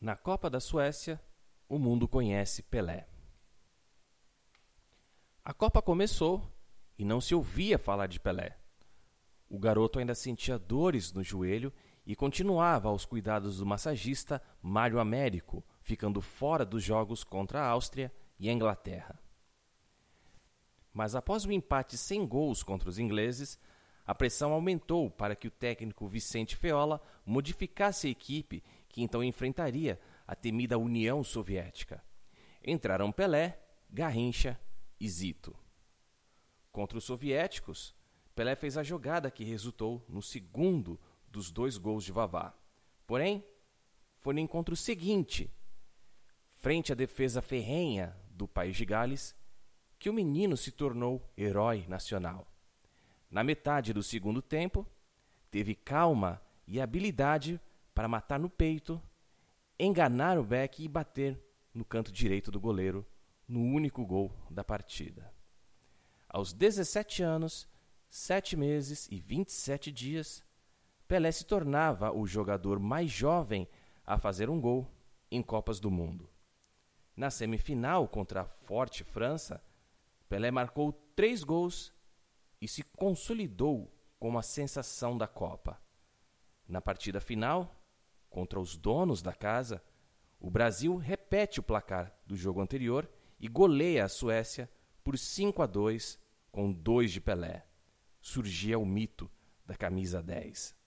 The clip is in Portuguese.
Na Copa da Suécia, o mundo conhece Pelé. A Copa começou e não se ouvia falar de Pelé. O garoto ainda sentia dores no joelho e continuava aos cuidados do massagista Mário Américo, ficando fora dos jogos contra a Áustria e a Inglaterra. Mas após o empate sem gols contra os ingleses, a pressão aumentou para que o técnico Vicente Feola modificasse a equipe que então enfrentaria a temida União Soviética. Entraram Pelé, Garrincha e Zito. Contra os soviéticos, Pelé fez a jogada que resultou no segundo dos dois gols de Vavá. Porém, foi no encontro seguinte, frente à defesa ferrenha do país de Gales, que o menino se tornou herói nacional. Na metade do segundo tempo, teve calma e habilidade para matar no peito, enganar o Beck e bater no canto direito do goleiro, no único gol da partida. Aos 17 anos, 7 meses e 27 dias, Pelé se tornava o jogador mais jovem a fazer um gol em Copas do Mundo. Na semifinal contra a forte França, Pelé marcou três gols e se consolidou como a sensação da Copa. Na partida final, contra os donos da casa, o Brasil repete o placar do jogo anterior e goleia a Suécia por 5 a 2 com dois de Pelé. Surgia o mito da camisa 10.